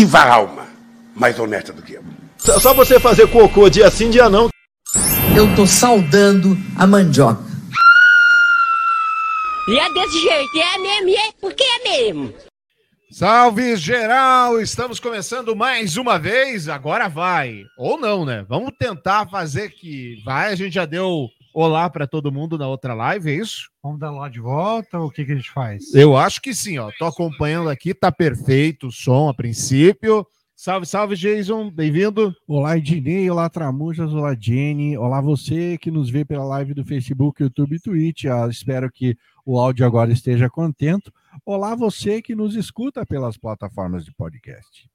viva a alma, mais honesta do que eu. Só você fazer cocô dia sim, dia não. Eu tô saudando a mandioca. E é desse jeito, é mesmo, e é porque é mesmo. Salve geral! Estamos começando mais uma vez. Agora vai. Ou não, né? Vamos tentar fazer que vai. A gente já deu olá para todo mundo na outra live, é isso? Vamos dar lá de volta ou o que, que a gente faz? Eu acho que sim, ó. Tô acompanhando aqui, tá perfeito o som a princípio. Salve, salve, Jason, bem-vindo. Olá, Ednei, olá, Tramujas, olá, Jenny, olá, você que nos vê pela live do Facebook, YouTube e Twitch. Ah, espero que o áudio agora esteja contento. Olá, você que nos escuta pelas plataformas de podcast.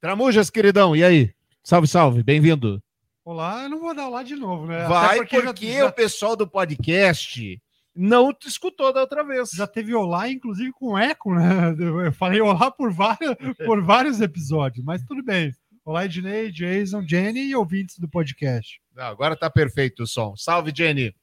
Tramujas, queridão, e aí? Salve, salve, bem-vindo. Olá, eu não vou dar lá de novo, né? Vai, porque, porque já, o pessoal do podcast não te escutou da outra vez. Já teve olá, inclusive com eco, né? Eu falei olá por vários, por vários episódios, mas tudo bem. Olá, Ednei, Jason, Jenny e ouvintes do podcast. Não, agora tá perfeito o som. Salve, Jenny.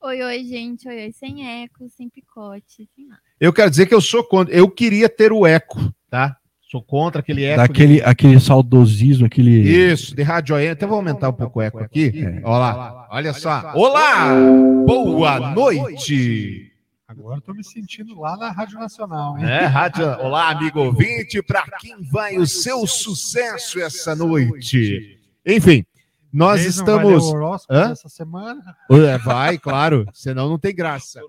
Oi, oi, gente. Oi, oi. Sem eco, sem picote, sem nada. Eu quero dizer que eu sou contra. Eu queria ter o eco, tá? Sou contra aquele eco. Daquele, de... aquele saudosismo, aquele. Isso, de rádio AM. Até vou aumentar um pouco o eco aqui. É. Olha lá, olha só. Olá! Boa noite! Agora estou me sentindo lá na Rádio Nacional. Hein? É, rádio. Olá, amigo ouvinte, para quem vai o seu sucesso essa noite. Enfim, nós estamos. Vai essa semana? Vai, claro, senão não tem graça.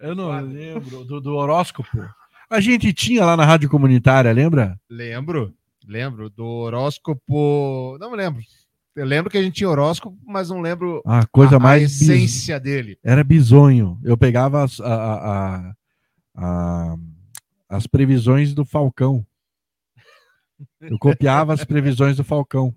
Eu não lembro do, do horóscopo. A gente tinha lá na rádio comunitária, lembra? Lembro, lembro. Do horóscopo. Não me lembro. Eu lembro que a gente tinha horóscopo, mas não lembro a coisa a, mais a essência bis... dele. Era bizonho. Eu pegava as, a, a, as previsões do Falcão. Eu copiava as previsões do Falcão.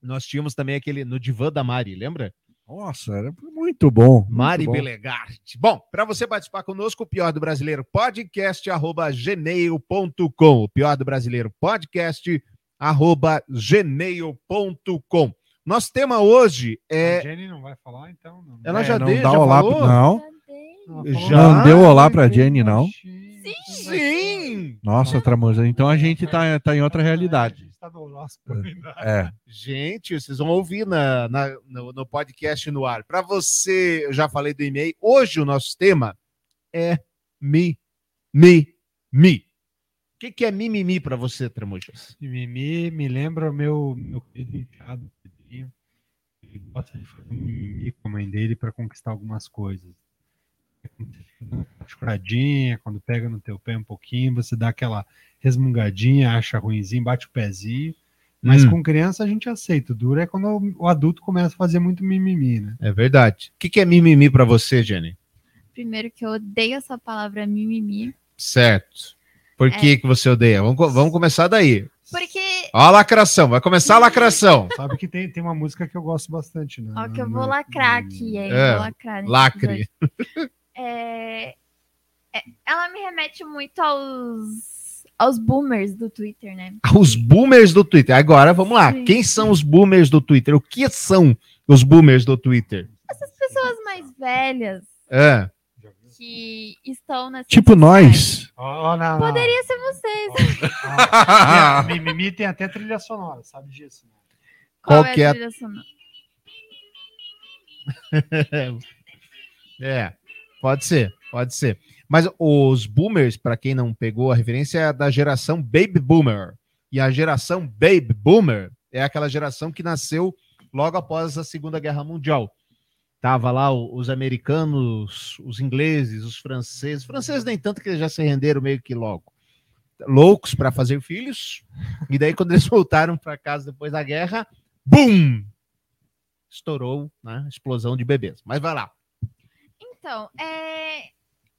Nós tínhamos também aquele no Divã da Mari, lembra? Nossa, era muito bom. Muito Mari bom. Belegarte. Bom, para você participar conosco, o Pior do Brasileiro podcast, arroba gmail.com. O Pior do Brasileiro podcast, arroba gmail.com. Nosso tema hoje é. A Jenny não vai falar, então? Não. Ela é, já não deu, dá já olá, falou? Não. Já? Não deu olá pra Jenny, não? Sim! Sim. Nossa, Tramosa, então a gente tá, tá em outra realidade está no nosso É. Gente, vocês vão ouvir na, na no, no, podcast no ar. Para você, eu já falei do e-mail. Hoje o nosso tema é mi, mi, mi. O que, que é mimimi para você, Tramujas? Mimimi me lembra o meu, meu querido enteado, Pedrinho. Ele gosta de fazer mimimi com a mãe dele para conquistar algumas coisas. Choradinha, quando pega no teu pé um pouquinho, você dá aquela resmungadinha, acha ruimzinho, bate o pezinho. Mas hum. com criança a gente aceita. O duro é quando o adulto começa a fazer muito mimimi, né? É verdade. O que, que é mimimi para você, Jenny? Primeiro que eu odeio essa palavra mimimi. Certo. Por é. que, que você odeia? Vamos, vamos começar daí. Porque. Ó a lacração, vai começar a lacração. Sabe que tem, tem uma música que eu gosto bastante, né? Ó, que eu vou lacrar aqui, hein? É, vou lacrar. Lacre. É, é, ela me remete muito aos, aos boomers do Twitter, né? Os boomers do Twitter. Agora, vamos lá. Sim. Quem são os boomers do Twitter? O que são os boomers do Twitter? Essas pessoas mais velhas. É. Que estão nessa. Tipo nós. Oh, não, Poderia não. ser vocês. Oh, oh. Mimimi tem até trilha sonora, sabe disso? Né? Qual, Qual é a trilha sonora? é. Pode ser, pode ser. Mas os boomers, para quem não pegou a referência, é da geração Baby Boomer. E a geração Baby Boomer é aquela geração que nasceu logo após a Segunda Guerra Mundial. Tava lá os americanos, os ingleses, os franceses. Os franceses nem tanto que eles já se renderam meio que logo. Loucos para fazer filhos. E daí quando eles voltaram para casa depois da guerra, bum! Estourou, né? Explosão de bebês. Mas vai lá. Então, é,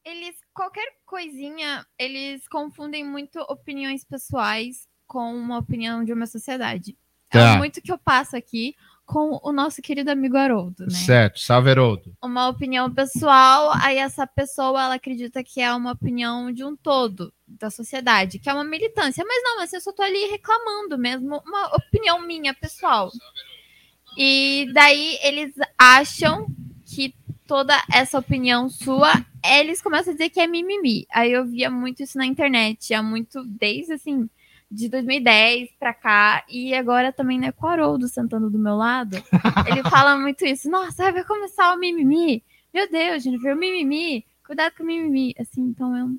eles qualquer coisinha, eles confundem muito opiniões pessoais com uma opinião de uma sociedade. É tá. É muito que eu passo aqui com o nosso querido amigo Haroldo, né? Certo, salve Haroldo. Uma opinião pessoal, aí essa pessoa ela acredita que é uma opinião de um todo da sociedade, que é uma militância, mas não, assim, eu só tô ali reclamando mesmo, uma opinião minha pessoal. E daí eles acham toda essa opinião sua, eles começam a dizer que é mimimi. Aí eu via muito isso na internet, há muito, desde assim, de 2010 pra cá, e agora também, né, com o Haroldo sentando do meu lado, ele fala muito isso. Nossa, vai começar o mimimi. Meu Deus, Jennifer, o mimimi. Cuidado com o mimimi. Assim, então eu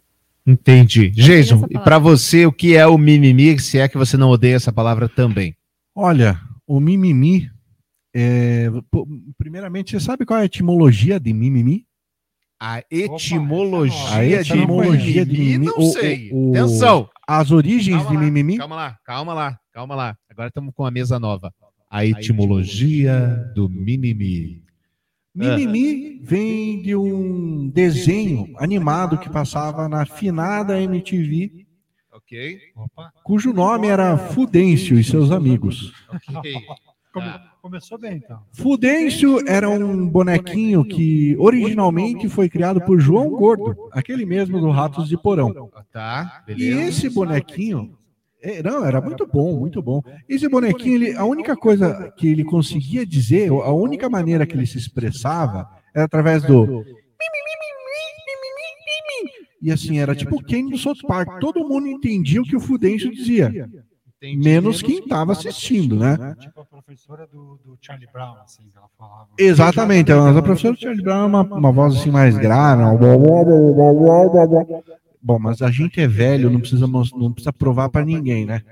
Entendi. Jason, e pra você, o que é o mimimi, se é que você não odeia essa palavra também? Olha, o mimimi. É, primeiramente, você sabe qual é a etimologia de mimimi? A etimologia, A etimologia de mimimi, não sei. o- o- Atenção. As origens Calma de lá, mimimi. Calma lá, calma lá, calma lá. Agora estamos com a mesa nova. A etimologia do mimimi. Mimimi vem de um desenho animado que passava na finada MTV, Ok? Opa, cujo nome era Fudêncio e seus amigos. Ok. come- Ah. Começou bem então. Fudêncio era um bonequinho que originalmente foi criado por João Gordo, aquele mesmo do Ratos de Porão. Tá, E esse bonequinho, é, não, era muito bom, muito bom. Esse bonequinho, ele, a única coisa que ele conseguia dizer, a única maneira que ele se expressava era através do e assim, era tipo quem do South Park. Todo mundo entendia o que o Fudêncio dizia, Entendi. menos quem estava assistindo, né? Tipo a professora do, do Charlie Brown, assim, que ela falava. Exatamente, a professora Charlie Brown é uma, uma voz assim mais grave. Bom, mas a gente é velho, não precisa, não precisa provar para ninguém, né?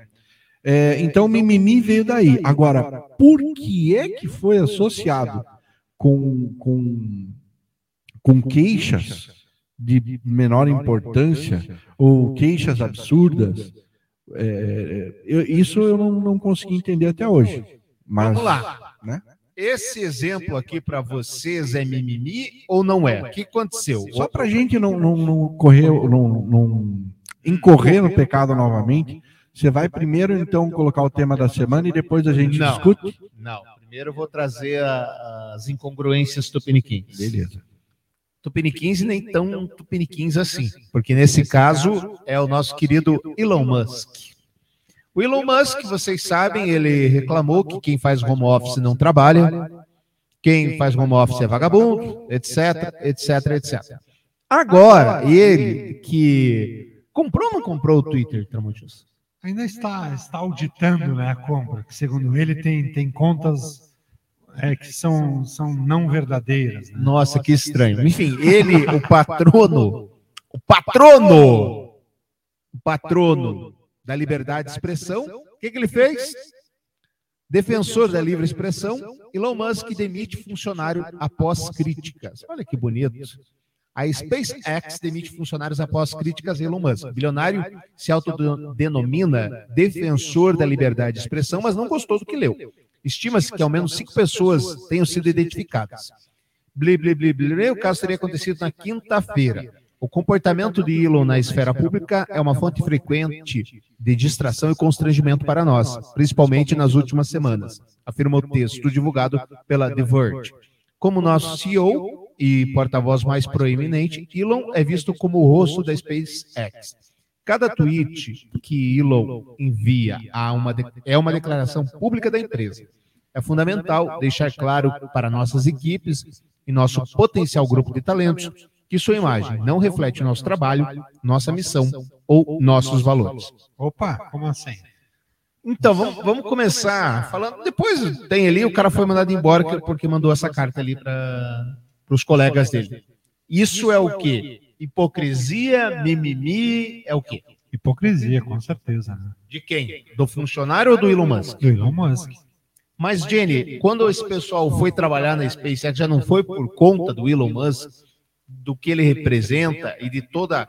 É, então, mimimi veio daí. Agora, por que é que foi associado com, com, com queixas de menor importância ou queixas absurdas? É, eu- isso eu não, não consegui entender até hoje. Mas, Vamos lá. né? Esse exemplo aqui pra vocês é mimimi ou não é? O que aconteceu? Só para gente não, não, não correr, não, não incorrer no pecado novamente, você vai primeiro então colocar o tema da semana e depois a gente Não. discute? Não, primeiro eu vou trazer a- as incongruências tupiniquins. Beleza. Tupiniquins e nem tão tupiniquins assim, porque nesse caso é o nosso querido Elon Musk. O Elon Musk, vocês sabem, ele reclamou que quem faz home office não trabalha, quem faz home office é vagabundo, etc, etc, etc. Agora, ele que comprou ou não comprou o Twitter, Tramontius? Ainda está, está auditando né, a compra, que segundo ele tem, tem contas é, que são, são não verdadeiras. Né? Nossa, que estranho. Enfim, ele, o patrono, o patrono, o patrono da liberdade de expressão, o que, que ele fez? Defensor da livre expressão, Elon Musk demite funcionário após críticas. Olha que bonito. A SpaceX demite funcionários após críticas a Elon Musk. Bilionário se autodenomina defensor da liberdade de expressão, mas não gostou do que leu. Estima-se que ao menos cinco pessoas tenham sido identificadas. Bli, bli, bli, bli. O caso teria acontecido na quinta-feira. O comportamento de Elon na esfera pública é uma fonte frequente de distração e constrangimento para nós, principalmente nas últimas semanas, afirma o texto divulgado pela The Verge. Como nosso CEO e porta-voz mais proeminente, Elon é visto como o rosto da SpaceX. Cada tweet que Elon envia uma de- é uma declaração pública da empresa. É fundamental deixar claro para nossas equipes e nosso potencial grupo de talentos que sua imagem não reflete o nosso trabalho, nossa missão ou nossos valores. Opa, como assim? Então, vamos, vamos começar falando. Depois tem ali, o cara foi mandado embora que- porque mandou essa carta ali para os colegas dele. Isso é o quê? Hipocrisia, mimimi, é o quê? Hipocrisia, com certeza. Né? De quem? Do funcionário ou do Elon Musk? Do Elon Musk. Mas, Jenny, quando esse pessoal foi trabalhar na SpaceX, já não foi por conta do Elon Musk, do que ele representa e de todas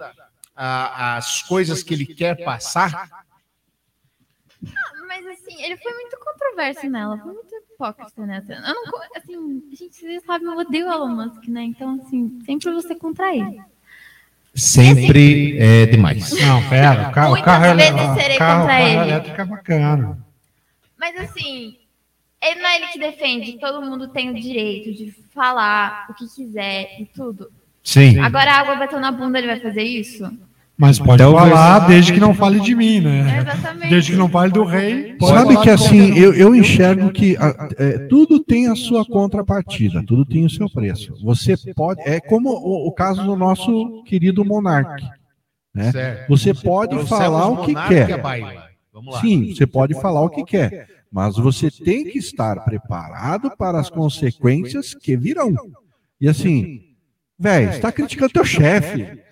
as coisas que ele quer passar? Mas assim, ele foi muito controverso nela, foi muito hipócrita nessa. Eu não, assim, gente, vocês sabem, eu odeio o Elon Musk, né? Então, assim, sempre você contra ele. Sempre é demais. Não, pera, o carro, o Muitas carro, ele- vezes o serei carro, contra carro ele. elétrico é bacana. Mas assim, ele não é ele que defende, todo mundo tem o direito de falar o que quiser e tudo. Sim. Agora a água bateu na bunda, ele vai fazer isso? Mas pode Talvez- falar desde que não fale de mim, né? Exatamente. Desde que não fale do rei. pode Sabe que assim, eu, eu enxergo que a- é, tudo tem a sua contrapartida, tudo tem o seu preço. Você pode. É como o, o caso do nosso querido monarca. né? Certo. Você pode falar o que quer. lá. Sim, você pode falar o que quer, mas você tem que estar preparado para as consequências que virão. E assim, velho, você está criticando teu chefe.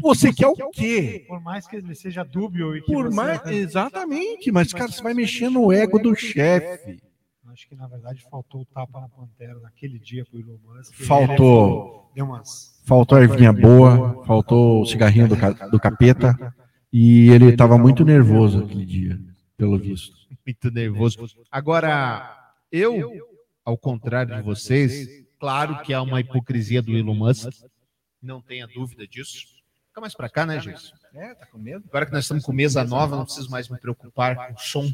Você quer o quê? Por mais que ele seja dúbio e que Por você- mais, exatamente, mas cara, você vai mexer no ego do chefe. Acho que na verdade faltou o tapa na pantera naquele dia pro Elon Musk. Faltou. Deu umas. Faltou a ervinha boa, faltou o cigarrinho do, ca- do capeta e ele estava muito nervoso aquele dia, pelo visto. Muito nervoso. Agora, eu, ao contrário de vocês, claro que há uma hipocrisia do Elon Musk, não tenha dúvida disso. Fica mais pra cá, né, Gilson? É, tá com medo? Agora que nós estamos com mesa nova, não preciso mais me preocupar com o som.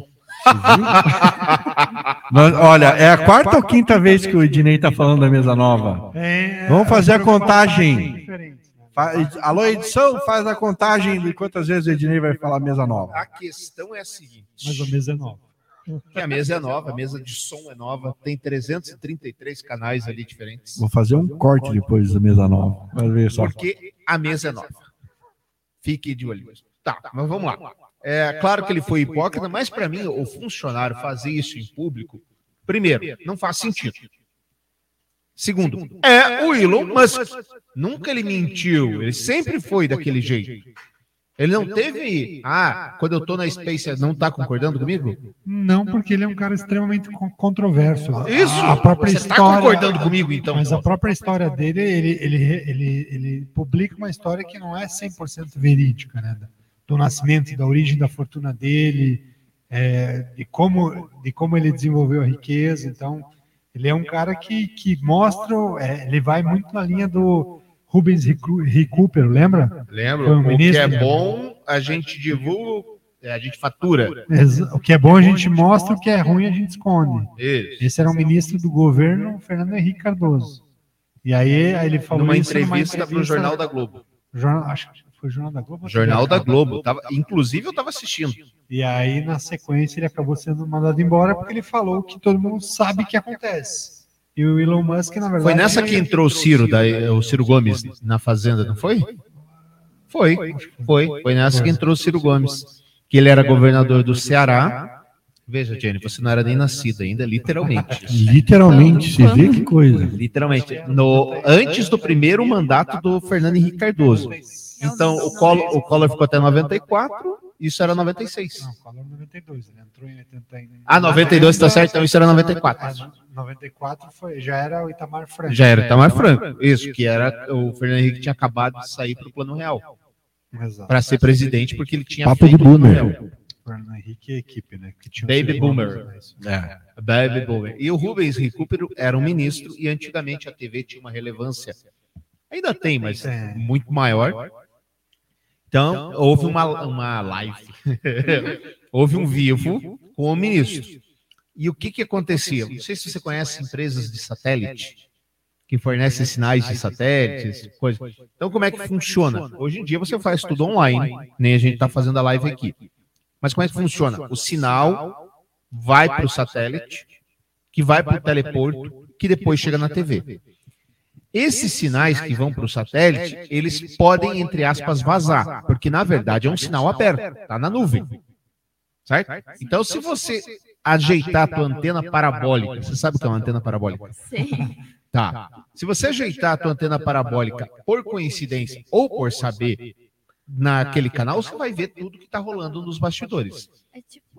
Olha, é a quarta ou quinta vez que o Ednei está falando da mesa nova. É, Vamos fazer a contagem. né? Alô, edição, faz a contagem de quantas vezes o Ednei vai falar mesa nova. A questão é a seguinte: Mas a mesa é nova. que a mesa é nova, a mesa de som é nova, tem 333 canais ali diferentes. Vou fazer um corte depois da mesa nova. Vai ver só. Porque a mesa é nova. Fique de olho. Tá, mas vamos lá. É claro que ele foi hipócrita, mas para mim, o funcionário fazer isso em público, primeiro, não faz sentido. Segundo, é o Elon Musk. Nunca ele mentiu, ele sempre foi daquele jeito. Ele não teve. Ah, quando eu tô na Space, não tá concordando comigo? Não, porque ele é um cara extremamente con- controverso. Isso! A própria Você tá história. concordando comigo, então? Mas a própria história dele, ele, ele, ele, ele publica uma história que não é 100% verídica, né? Do nascimento, da origem da fortuna dele, é, de, como, de como ele desenvolveu a riqueza. Então, ele é um cara que, que mostra, é, ele vai muito na linha do Rubens Recupero, lembra? Lembra? Foi o que ministro, é né? bom, a gente divulga, é, a gente fatura. O que é bom a gente mostra, o que é ruim a gente esconde. Isso. Esse era o ministro do governo, Fernando Henrique Cardoso. E aí, aí ele falou Numa isso numa entrevista para o entrevista- Jornal da Globo. Jornal, acho que foi o Jornal da Globo. Jornal da? Globo. Tava, inclusive, eu estava assistindo. E aí, na sequência, ele acabou sendo mandado embora porque ele falou que todo mundo sabe que acontece. E o Elon Musk, na verdade. Foi nessa que entrou o Ciro, da, o Ciro Gomes na Fazenda, não foi? Foi, foi. Foi nessa que entrou o Ciro Gomes. Que ele era governador do Ceará. Veja, Jenny, você não era nem nascida ainda, literalmente. Literalmente, você vê que coisa. Literalmente. No, antes do primeiro mandato do Fernando Henrique Cardoso. Então, o Collor, o Collor ficou até 94, isso era 96. Não, Collor 92, ele entrou em 80. em- Ah, 92 tá certo, então isso era 94. Ah, 94 foi, já era o Itamar Franco. Já era Itamar Franco, isso, que era o Fernando Henrique tinha acabado de sair para o Plano Real, para ser presidente, porque ele tinha Papo de feito o Plano boomer. Real. Fernando Henrique e a equipe, né? Que Baby boomer. É. Baby Boomer. E o Rubens Recupero era um ministro, e antigamente a TV tinha uma relevância, ainda tem, mas É. muito maior. Então, houve uma, uma live, houve um vivo com o ministro. E o que, que acontecia? Não sei se você conhece empresas de satélite que fornecem sinais de satélites, coisa. Então, como é que funciona? Hoje em dia você faz tudo online, nem a gente está fazendo a live aqui. Mas como é que funciona? O sinal vai para o satélite, que vai para o teleporto, que depois chega na TV. Esses sinais que vão para o satélite, eles podem, entre aspas, vazar, porque na verdade é um sinal aberto, está na nuvem. Certo? Então, se você ajeitar a tua antena parabólica, você sabe o que é uma antena parabólica? Sei. Tá. Se você ajeitar a tua antena parabólica por coincidência ou por saber naquele canal, você vai ver tudo que está rolando nos bastidores. É tipo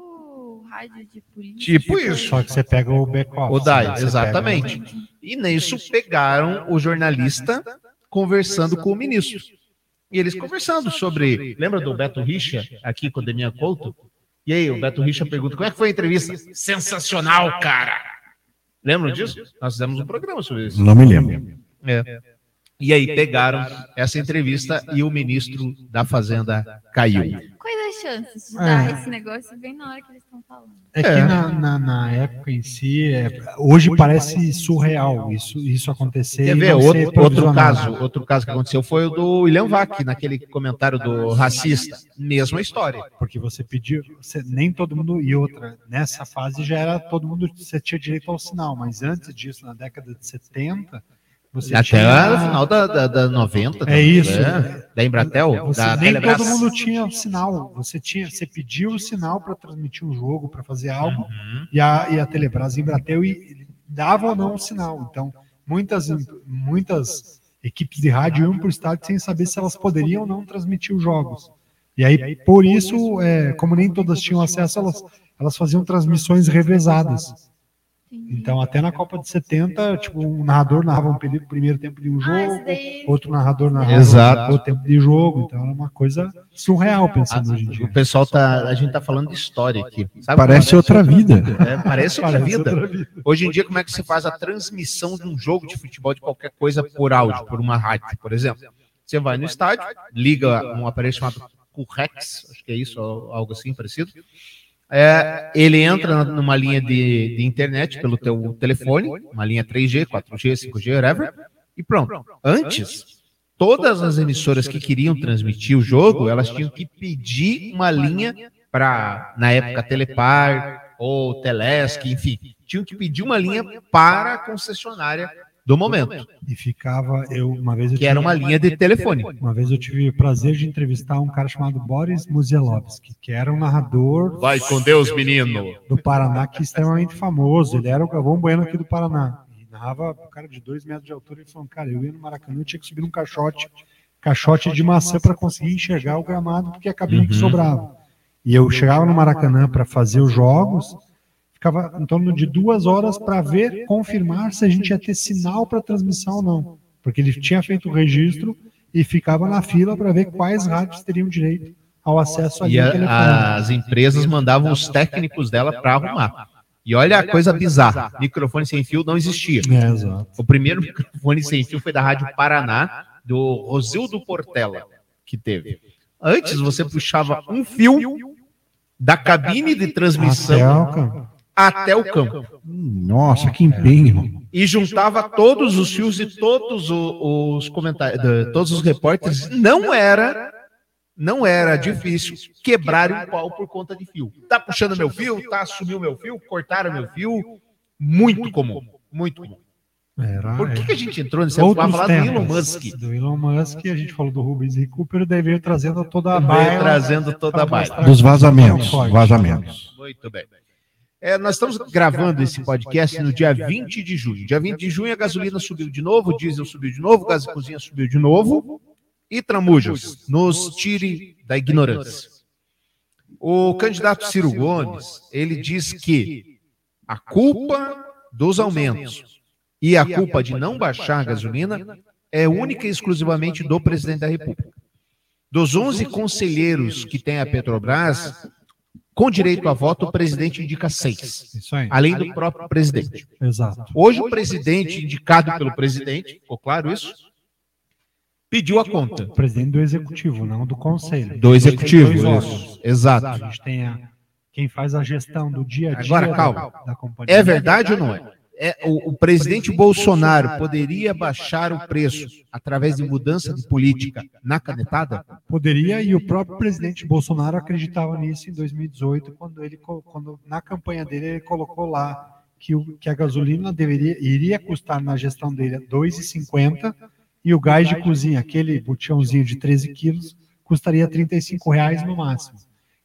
rádio de polícia. Tipo isso. Só que você pega o back-off. O DAI, né? Você exatamente. pega- E nisso pegaram o jornalista conversando com o ministro. E eles conversando sobre. Lembra do Beto Richa, aqui com o Deminha Couto? E aí, o Beto Richa pergunta: como é que foi a entrevista? Sensacional, cara! Lembram disso? Nós fizemos um programa sobre isso. Não me lembro. É. E aí pegaram essa entrevista e o ministro da Fazenda caiu. Quais as chances de É. dar esse negócio bem na hora que eles estão falando? É que É. na, na, na época em si, é- hoje parece surreal isso, isso acontecer. Quer e ver? Outro, outro caso, outro caso que aconteceu foi o do William Vac, naquele comentário do racista. Mesma história. Porque você pediu, você- nem todo mundo, e outra, nessa fase já era todo mundo, você tinha direito ao sinal, mas antes disso, na década de 70, Você Até tinha- o final da, da, da 90. É isso. né? Da Embratel, Você, da nem Telebrás. todo mundo tinha sinal. Você tinha, você pediu o sinal para transmitir um jogo, para fazer algo, Uhum. e a, e a Telebrás e a Embratel e, dava ou não o sinal. Então, muitas, muitas equipes de rádio iam para o estádio sem saber se elas poderiam ou não transmitir os jogos. E aí, por isso, é, como nem todas tinham acesso, elas, elas faziam transmissões revezadas. Então, até na Copa de 70, tipo, um narrador narrava um primeiro tempo de um Ah, jogo, esse daí- outro narrador narrava Exato. outro tempo de jogo. Então, era uma coisa surreal pensando hoje em dia. O pessoal tá. A gente tá falando de história aqui. Sabe Parece é? outra vida. É, parece outra Parece vida. outra vida. Hoje em dia, como é que se faz a transmissão de um jogo de futebol de qualquer coisa por áudio, por uma rádio, por exemplo? Você vai no estádio, liga um aparelho chamado Currex, acho que é isso, algo assim parecido. É, ele entra numa linha de, de internet pelo teu telefone, uma linha 3G, 4G, 5G, whatever, e pronto. Antes, todas as emissoras que queriam transmitir o jogo, elas tinham que pedir uma linha para, na época, Telepar ou Telesc, enfim, tinham que pedir uma linha para a concessionária do momento, E ficava, eu uma vez eu que era tive- uma linha de telefone. Uma vez eu tive o prazer de entrevistar um cara chamado Boris Muzielowski, que era um narrador Vai com Deus, menino. do Paraná, que é extremamente famoso. Ele era o Galvão Bueno aqui do Paraná. E narrava um cara de dois metros de altura. Ele falou, cara, eu ia no Maracanã, eu tinha que subir num caixote, caixote de maçã para conseguir enxergar o gramado, porque a cabine que Uhum. sobrava. E eu chegava no Maracanã para fazer os jogos, ficava em torno de duas horas para ver, confirmar se a gente ia ter sinal para transmissão ou não. Porque ele tinha feito o registro e ficava na fila para ver quais rádios teriam direito ao acesso ali E a- as empresas mandavam os técnicos dela para arrumar. E olha a coisa bizarra: microfone sem fio não existia. É. O primeiro microfone sem fio foi da Rádio Paraná, do Rosildo Portela, que teve. Antes você puxava um fio da cabine de transmissão. Até o campo. Nossa, que empenho. e juntava todos os fios de todos os comentários, todos os repórteres. Não era, não era difícil quebrar um pau por conta de fio. Tá puxando meu fio, tá sumiu meu fio, cortaram meu fio. Muito comum, muito comum. Era, Por que, é. que a gente entrou nesse assunto? Falar do. Elon Musk. Do Elon Musk, a gente falou do Rubens e Cooper, daí veio trazendo toda a Veio baila. trazendo toda a mostrar Dos vazamentos. Vazamentos. Muito bem. É, nós estamos gravando esse podcast no dia 20 de junho. Dia 20 de junho a gasolina subiu de novo, o diesel subiu de novo, o gás de cozinha subiu de novo. E Tramujas, nos tire da ignorância. O candidato Ciro Gomes, ele diz que a culpa dos aumentos e a culpa de não baixar a gasolina é única e exclusivamente do presidente da República. Dos 11 conselheiros que tem a Petrobras, com direito a voto, o presidente indica seis, Isso aí. além do próprio presidente. Exato. Hoje, o presidente, indicado pelo presidente, ficou claro isso? Pediu a conta. O presidente do executivo, não do conselho. Do executivo, isso. órgãos. A Exato. gente tem a, quem faz a gestão do dia a dia Agora, da- calma. da, companhia. É verdade ou não é? É, o, o presidente Bolsonaro poderia baixar o preço através de mudança de política na canetada? Poderia, e o próprio presidente Bolsonaro acreditava nisso em 2018, quando ele, quando na campanha dele, ele colocou lá que, o, que a gasolina deveria, iria custar na gestão dele R$ 2,50 e o gás de cozinha, aquele botãozinho de 13 quilos, custaria 35 reais no máximo.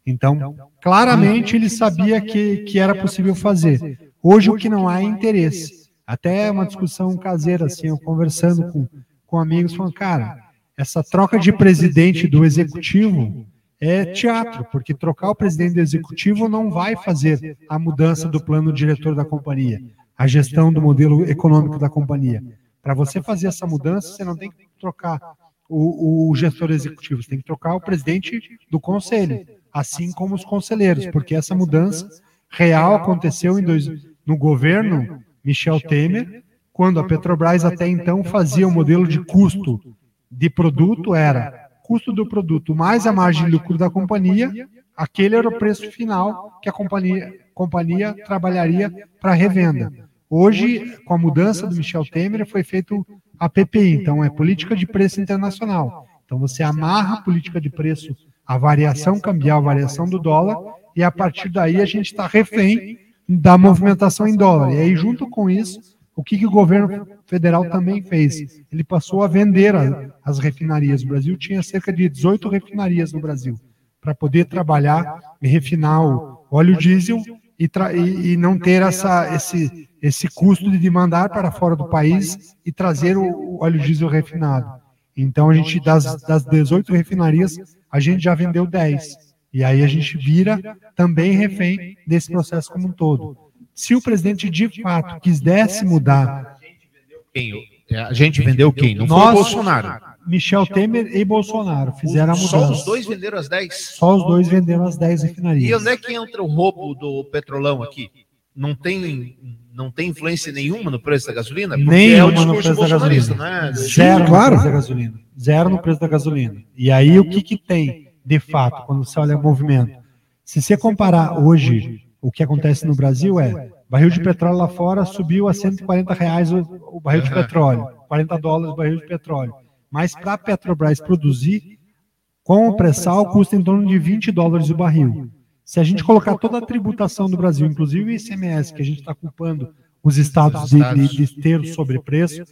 Então, claramente ele sabia que, que era possível fazer. Hoje o que não há é interesse. Até uma discussão caseira, assim, eu conversando com, com amigos, falando, cara, essa troca de presidente do executivo é teatro, porque trocar o presidente do executivo não vai fazer a mudança do plano diretor da companhia, a gestão do modelo econômico da companhia. Para você fazer essa mudança, você não tem que trocar o, o gestor executivo, você tem que trocar o presidente do conselho, assim como os conselheiros, porque essa mudança real aconteceu em dois, no governo Michel Temer, quando a Petrobras até então fazia o modelo de custo de produto era custo do produto mais a margem de lucro da companhia, aquele era o preço final que a companhia, companhia trabalharia para revenda. Hoje, com a mudança do Michel Temer, foi feito a PPI, então é política de preço internacional. Então você amarra a política de preço, a variação cambial, a variação do dólar, e a partir daí a gente está refém da movimentação em dólar. E aí, junto com isso, O que, que o governo federal também fez? Ele passou a vender as refinarias. O Brasil tinha cerca de 18 refinarias no Brasil para poder trabalhar e refinar o óleo diesel e, e- e não ter essa, esse, esse custo de mandar para fora do país e trazer o, o óleo diesel refinado. Então, a gente, das, das 18 refinarias, a gente já vendeu 10. E aí a gente vira também refém desse processo como um todo. Se o presidente de fato quisesse mudar Quem? É, A gente vendeu quem? Não foi Nós- o Bolsonaro. Michel Temer e Bolsonaro, fizeram a Só mudança. os dois venderam as 10. Só os dois venderam as 10 E refinarias. onde é que entra o roubo do petrolão aqui? Não tem, não tem influência nenhuma no preço da gasolina? Porque Nem é o uma no discurso preço da gasolina. né? Zero claro. no preço da gasolina. Zero no preço da gasolina. E aí, o que, que tem, de fato, quando você olha o movimento? Se você comparar hoje, o que acontece no Brasil é, barril de petróleo lá fora subiu a 140 reais o, barril de petróleo, 40 dólares o barril de petróleo. Mas para a Petrobras produzir, com o pré-sal, custa em torno de 20 dólares o barril. Se a gente colocar toda a tributação do Brasil, inclusive o ICMS, que a gente está culpando os estados de, de, de ter sobrepreço,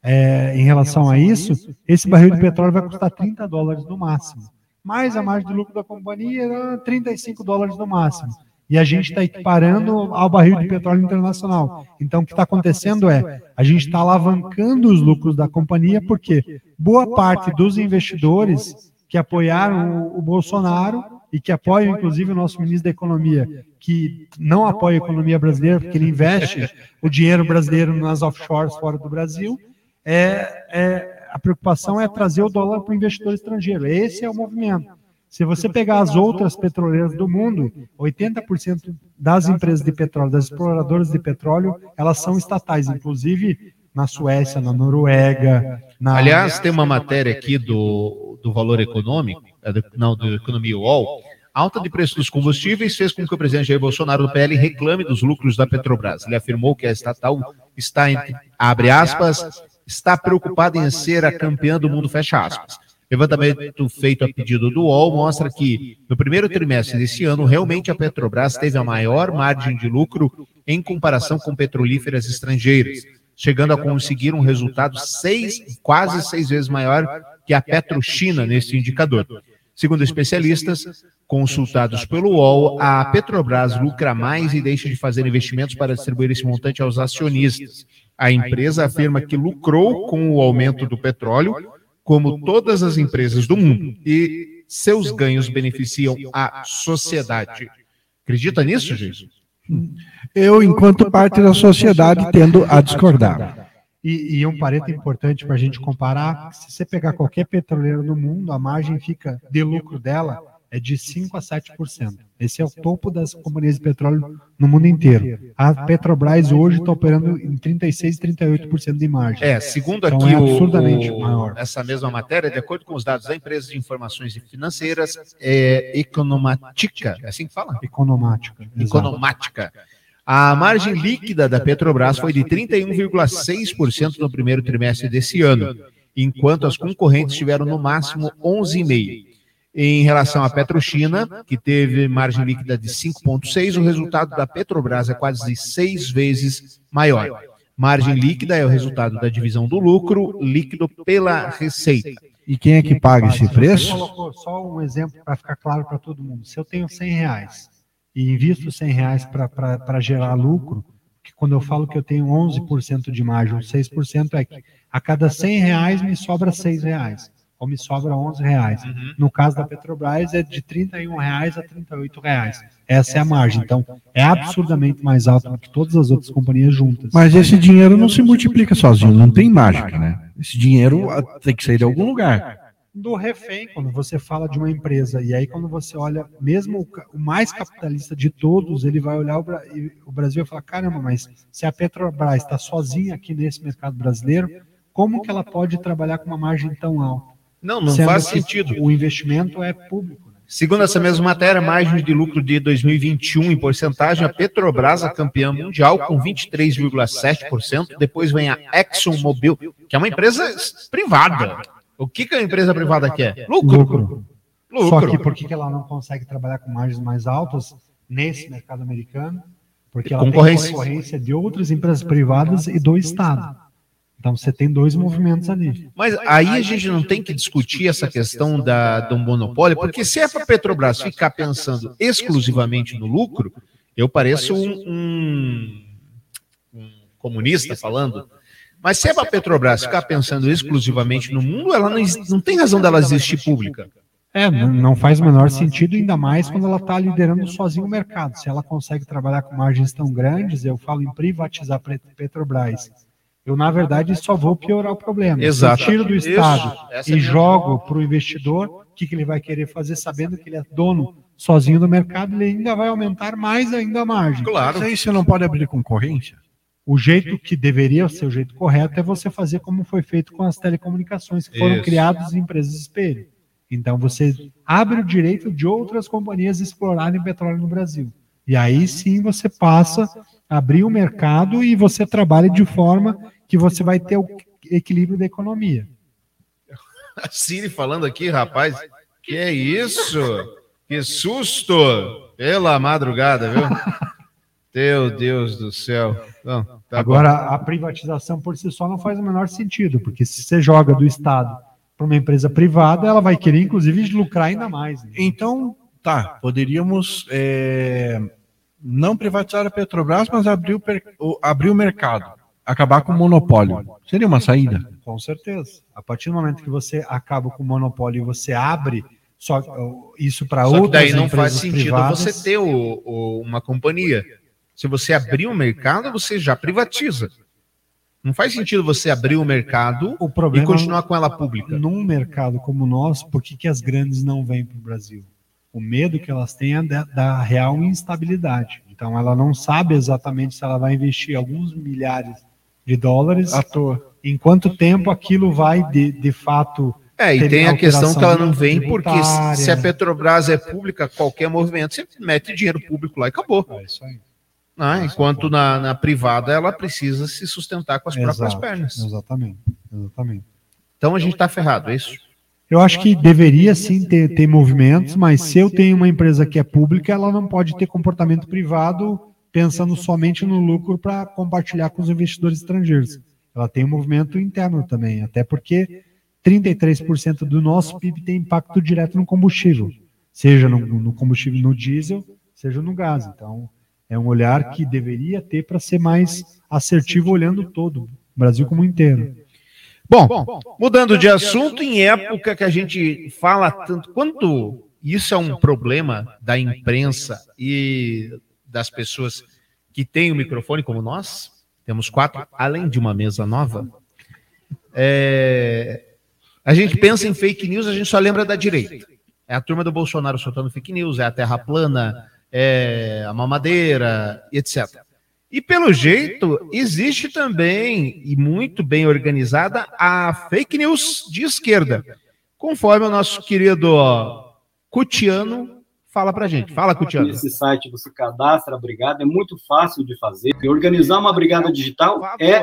é, em relação a isso, esse barril de petróleo vai custar 30 dólares no máximo. Mais a margem de lucro da companhia era 35 dólares no máximo. E a gente está equiparando ao barril de petróleo internacional. Então, o que está acontecendo é, a gente está alavancando os lucros da companhia, porque boa parte dos investidores que apoiaram o, o Bolsonaro e que apoiam, inclusive, o nosso ministro da Economia, que não apoia a economia brasileira, porque ele investe o dinheiro brasileiro nas offshores fora do Brasil, é, é, a preocupação é trazer o dólar para o investidor estrangeiro. Esse é o movimento. Se você pegar as outras petroleiras do mundo, 80% das empresas de petróleo, das exploradoras de petróleo, elas são estatais, inclusive na Suécia, na Noruega. Na... Aliás, tem uma matéria aqui do, do valor econômico, não, do Economia UOL. Alta de preço dos combustíveis fez com que o presidente Jair Bolsonaro do PL reclame dos lucros da Petrobras. Ele afirmou que a estatal está, entre, abre aspas, está preocupada em ser a campeã do mundo, fecha aspas. Levantamento feito a pedido do UOL mostra que, no primeiro trimestre desse ano, realmente a Petrobras teve a maior margem de lucro em comparação com petrolíferas estrangeiras, chegando a conseguir um resultado seis, quase seis vezes maior que a Petrochina nesse indicador. Segundo especialistas consultados pelo UOL, a Petrobras lucra mais e deixa de fazer investimentos para distribuir esse montante aos acionistas. A empresa afirma que lucrou com o aumento do petróleo, como todas as empresas do mundo, e seus ganhos beneficiam a sociedade. Acredita nisso, Jesus? Eu, enquanto parte da sociedade, tendo a discordar. E, e um parente importante para a gente comparar, se você pegar qualquer petroleira no mundo, a margem fica de lucro dela é de 5 a 7%. Esse é o topo das companhias de petróleo no mundo inteiro. A Petrobras hoje está operando em 36, 38% de margem. É, segundo Então aqui é o- absurdamente o- maior. essa mesma matéria, de acordo com os dados da empresa de informações financeiras, é Economática, é assim que fala? Economática. Economática. A margem líquida da Petrobras foi de 31,6% no primeiro trimestre desse ano, enquanto as concorrentes tiveram no máximo 11,5%. Em relação à Petrochina, que teve margem líquida de 5,6%, o resultado da Petrobras é quase seis vezes maior. Margem líquida é o resultado da divisão do lucro líquido pela receita. E quem é que paga esse Você preço? colocou só um exemplo para ficar claro para todo mundo. Se eu tenho 100 reais e invisto 100 reais para gerar lucro, que quando eu falo que eu tenho 11% de margem, 6% é que a cada 100 reais me sobra 6 reais, ou me sobra 11 reais. No caso da Petrobras é de 31 reais a 38 reais. Essa é a margem. Então, é absurdamente mais alta do que todas as outras companhias juntas. Mas esse dinheiro não se multiplica sozinho, não tem mágica, né? Esse dinheiro tem que sair de algum lugar. do refém, quando você fala de uma empresa, e aí quando você olha, mesmo o, mais capitalista de todos, ele vai olhar o, Bra- e o Brasil e falar, caramba, mas se a Petrobras está sozinha aqui nesse mercado brasileiro, como que ela pode trabalhar com uma margem tão alta? Não, não Sendo faz sentido. O investimento é público. né? Segundo essa mesma matéria, margem de lucro de 2021 em porcentagem, a Petrobras, a campeã mundial, com 23,7%. Depois vem a ExxonMobil, que é uma empresa privada. O que, que a empresa privada quer? Lucro. Lucro. Lucro. Só que por que que ela não consegue trabalhar com margens mais altas nesse mercado americano? Porque ela Concorrência. tem concorrência de outras empresas privadas e do Estado. Então você tem dois movimentos ali. Mas aí a gente não tem que discutir essa questão da, do monopólio, porque se é para a Petrobras ficar pensando exclusivamente no lucro, eu pareço um, um- um comunista falando. Mas se é para a Petrobras ficar pensando exclusivamente no mundo, ela não, não tem razão dela existir pública. É, n- não faz o menor sentido, ainda mais quando ela está liderando sozinho o mercado. Se ela consegue trabalhar com margens tão grandes, eu falo em privatizar Petrobras. Eu, na verdade, só vou piorar o problema. Exato. Se eu tiro do Isso, Estado essa é e jogo para o investidor, o que, que ele vai querer fazer, sabendo que ele é dono sozinho do mercado, ele ainda vai aumentar mais ainda a margem. Claro. Mas aí você não pode abrir concorrência? O jeito que deveria ser o jeito correto é você fazer como foi feito com as telecomunicações, que foram Isso. criadas em empresas espelho. Então você abre o direito de outras companhias explorarem petróleo no Brasil. E aí sim você passa a abrir o mercado e você trabalha de forma que você vai ter o equilíbrio da economia. A Siri falando aqui, rapaz. Que é isso? Que susto! Pela madrugada, viu? Meu Deus do céu. Não, tá Agora, a privatização por si só não faz o menor sentido, porque se você joga do Estado para uma empresa privada, ela vai querer, inclusive, lucrar ainda mais. né? Então, tá, poderíamos é, não privatizar a Petrobras, mas abrir o, per- o- abrir o mercado, acabar com o monopólio. Seria uma saída? Com certeza. A partir do momento que você acaba com o monopólio e você abre só isso para outras daí não faz empresas sentido privadas, você ter o- o- uma companhia. Se você abrir um mercado, você já privatiza. Não faz sentido você abrir o mercado o e continuar com ela pública. num mercado como o nosso, por que, que as grandes não vêm para o Brasil? O medo que elas têm é da, da real instabilidade. Então, ela não sabe exatamente se ela vai investir alguns milhares de dólares À toa. em quanto tempo aquilo vai, de, de fato, É, e tem a questão que ela não vem porque se- a Petrobras é pública, qualquer movimento, você mete dinheiro público lá e acabou. É isso aí. né? Enquanto na, na privada ela precisa se sustentar com as próprias Exato, pernas. Exatamente, exatamente. Então a gente está ferrado, é isso? Eu acho que deveria sim ter, ter movimentos, mas se eu tenho uma empresa que é pública, ela não pode ter comportamento privado pensando somente no lucro para compartilhar com os investidores estrangeiros. Ela tem um movimento interno também, até porque 33% do nosso PIB tem impacto direto no combustível, seja no, no combustível no diesel, seja no gás. Então, é um olhar que deveria ter para ser mais assertivo olhando todo, o Brasil como inteiro. Bom, mudando de assunto, em época que a gente fala tanto, quanto isso é um problema da imprensa e das pessoas que têm o microfone como nós, temos quatro, além de uma mesa nova, é, a gente pensa em fake news, a gente só lembra da direita. É a turma do Bolsonaro soltando fake news, é a terra plana, é a mamadeira, etc. E pelo jeito, existe também, e muito bem organizada, a fake news de esquerda. Conforme o nosso querido Cutiano fala pra gente. Fala, Cutiano. Nesse site você cadastra a brigada, é muito fácil de fazer. E organizar uma brigada digital é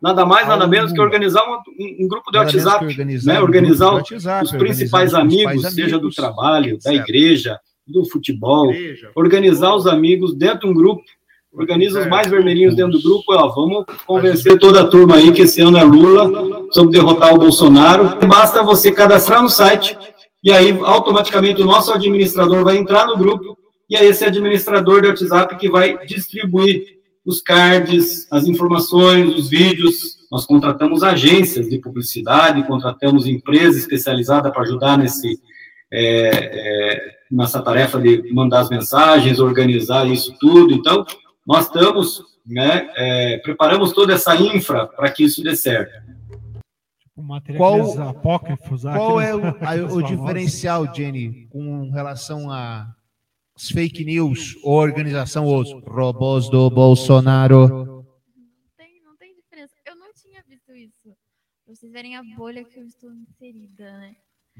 nada mais, nada menos que organizar um, um grupo de Nada WhatsApp, organizar né? um organizar grupo os, de WhatsApp, os principais organizar os amigos, principais seja do amigos, trabalho, da igreja, do futebol, Igreja, organizar os amigos dentro de um grupo, organiza os mais vermelhinhos dentro do grupo, ó, vamos convencer toda a turma aí que esse ano é Lula, sobre derrotar o Bolsonaro. Basta você cadastrar no site e aí automaticamente o nosso administrador vai entrar no grupo e é esse administrador de WhatsApp que vai distribuir os cards, as informações, os vídeos. Nós contratamos agências de publicidade, contratamos empresa especializada para ajudar nesse é, é, nessa tarefa de mandar as mensagens, organizar isso tudo. Então, nós estamos, né, é, preparamos toda essa infra para que isso dê certo. O material Qual- apócrifos, Qual é o, a- o diferencial, Jenny, com relação a fake news, organização, os robôs do Bolsonaro? Não tem, não tem diferença. Eu não tinha visto isso. Pra vocês verem a bolha que eu estou inserida, né?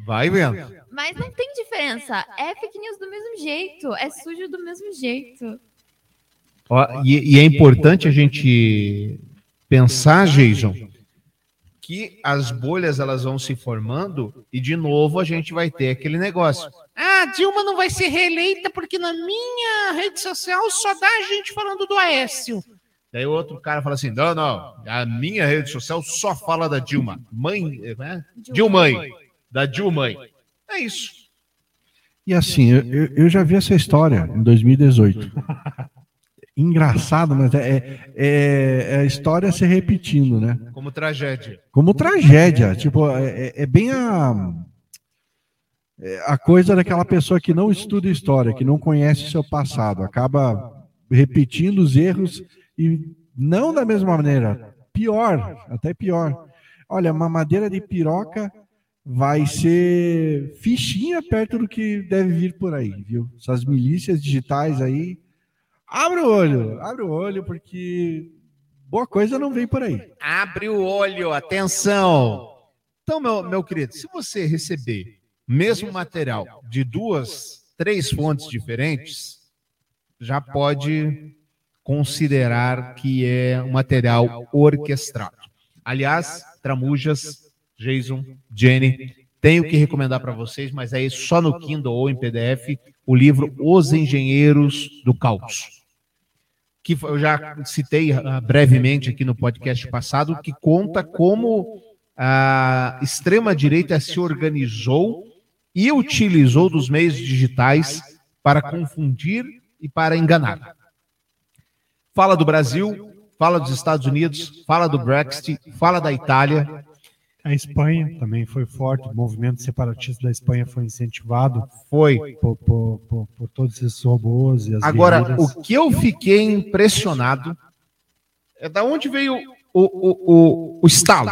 Vai vendo. Mas não tem diferença. É fake news do mesmo jeito. É sujo do mesmo jeito. Ó, e, e é importante a gente pensar, Jason, que as bolhas elas vão se formando e de novo a gente vai ter aquele negócio. Ah, Dilma não vai ser reeleita porque na minha rede social só dá gente falando do Aécio. Daí o outro cara fala assim: não, não, a minha rede social só fala da Dilma. Mãe, né? Dilma, da Dilma. É isso. E assim, eu, eu- eu já vi essa história em 2018. Engraçado, mas é, é, é a história se repetindo, né? Como tragédia. Como tragédia. Tipo, é, é- é bem a, é a coisa daquela pessoa que não estuda história, que não conhece seu passado, acaba repetindo os erros e não da mesma maneira, pior, até pior. Olha, mamadeira de piroca vai ser fichinha perto do que deve vir por aí, viu? Essas milícias digitais aí, abre o olho, abre o olho, porque boa coisa não vem por aí. Abre o olho, atenção. Então, meu, meu querido, se você receber mesmo material de duas, três fontes diferentes, já pode considerar que é um material orquestrado. Aliás, Tramujas, Jason, Jenny, tenho que recomendar para vocês, mas aí só no Kindle ou em PDF, o livro Os Engenheiros do Caos que eu já citei ah, brevemente aqui no podcast passado, que conta como a extrema-direita se organizou e utilizou dos meios digitais para confundir e para enganar. Fala do Brasil, fala dos Estados Unidos, fala do Brexit, fala da Itália, A Espanha também foi forte, o movimento separatista da Espanha foi incentivado foi. por, por- por- por todos esses robôs e as Agora, guerrilhas. o que eu fiquei impressionado é da onde veio o, o, o, o estalo.